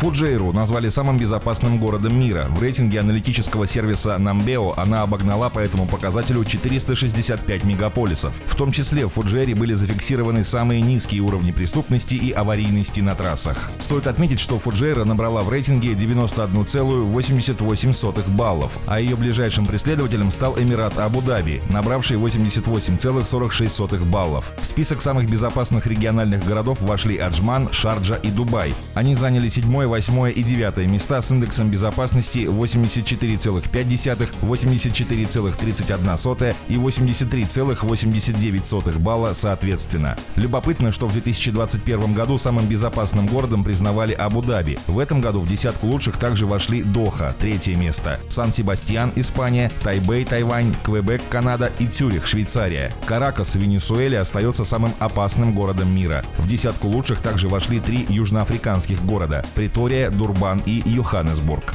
Фуджейру назвали самым безопасным городом мира. В рейтинге аналитического сервиса Namбео она обогнала по этому показателю 465 мегаполисов. В том числе в Фуджейре были зафиксированы самые низкие уровни преступности и аварийности на трассах. Стоит отметить, что Фуджейра набрала в рейтинге 91,88 баллов, а ее ближайшим преследователем стал Эмират Абу-Даби, набравший 88,46 баллов. В список самых безопасных региональных городов вошли Аджман, Шарджа и Дубай. Они заняли седьмое 8 и 9 места с индексом безопасности 84,5, 84,31 и 83,89 балла соответственно. Любопытно, что в 2021 году самым безопасным городом признавали Абу-Даби. В этом году в десятку лучших также вошли Доха, третье место, Сан-Себастьян, Испания, Тайбэй, Тайвань, Квебек, Канада и Цюрих, Швейцария. Каракас в Венесуэле остается самым опасным городом мира. В десятку лучших также вошли три южноафриканских города – Притон Виктория, Дурбан и Йоханнесбург.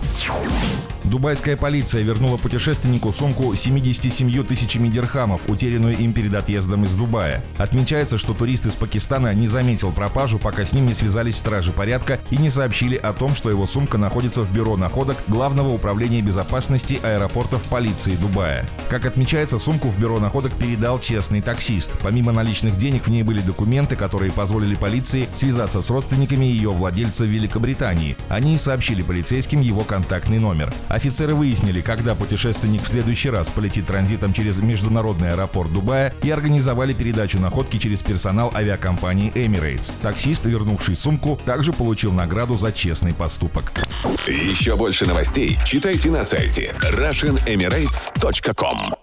Дубайская полиция вернула путешественнику сумку 77 тысячами дирхамов, утерянную им перед отъездом из Дубая. Отмечается, что турист из Пакистана не заметил пропажу, пока с ним не связались стражи порядка и не сообщили о том, что его сумка находится в бюро находок Главного управления безопасности аэропортов полиции Дубая. Как отмечается, сумку в бюро находок передал честный таксист. Помимо наличных денег в ней были документы, которые позволили полиции связаться с родственниками ее владельца в Великобритании. Они сообщили полицейским его контактный номер. Офицеры выяснили, когда путешественник в следующий раз полетит транзитом через международный аэропорт Дубая и организовали передачу находки через персонал авиакомпании Emirates. Таксист, вернувший сумку, также получил награду за честный поступок. Еще больше новостей читайте на сайте RussianEmirates.com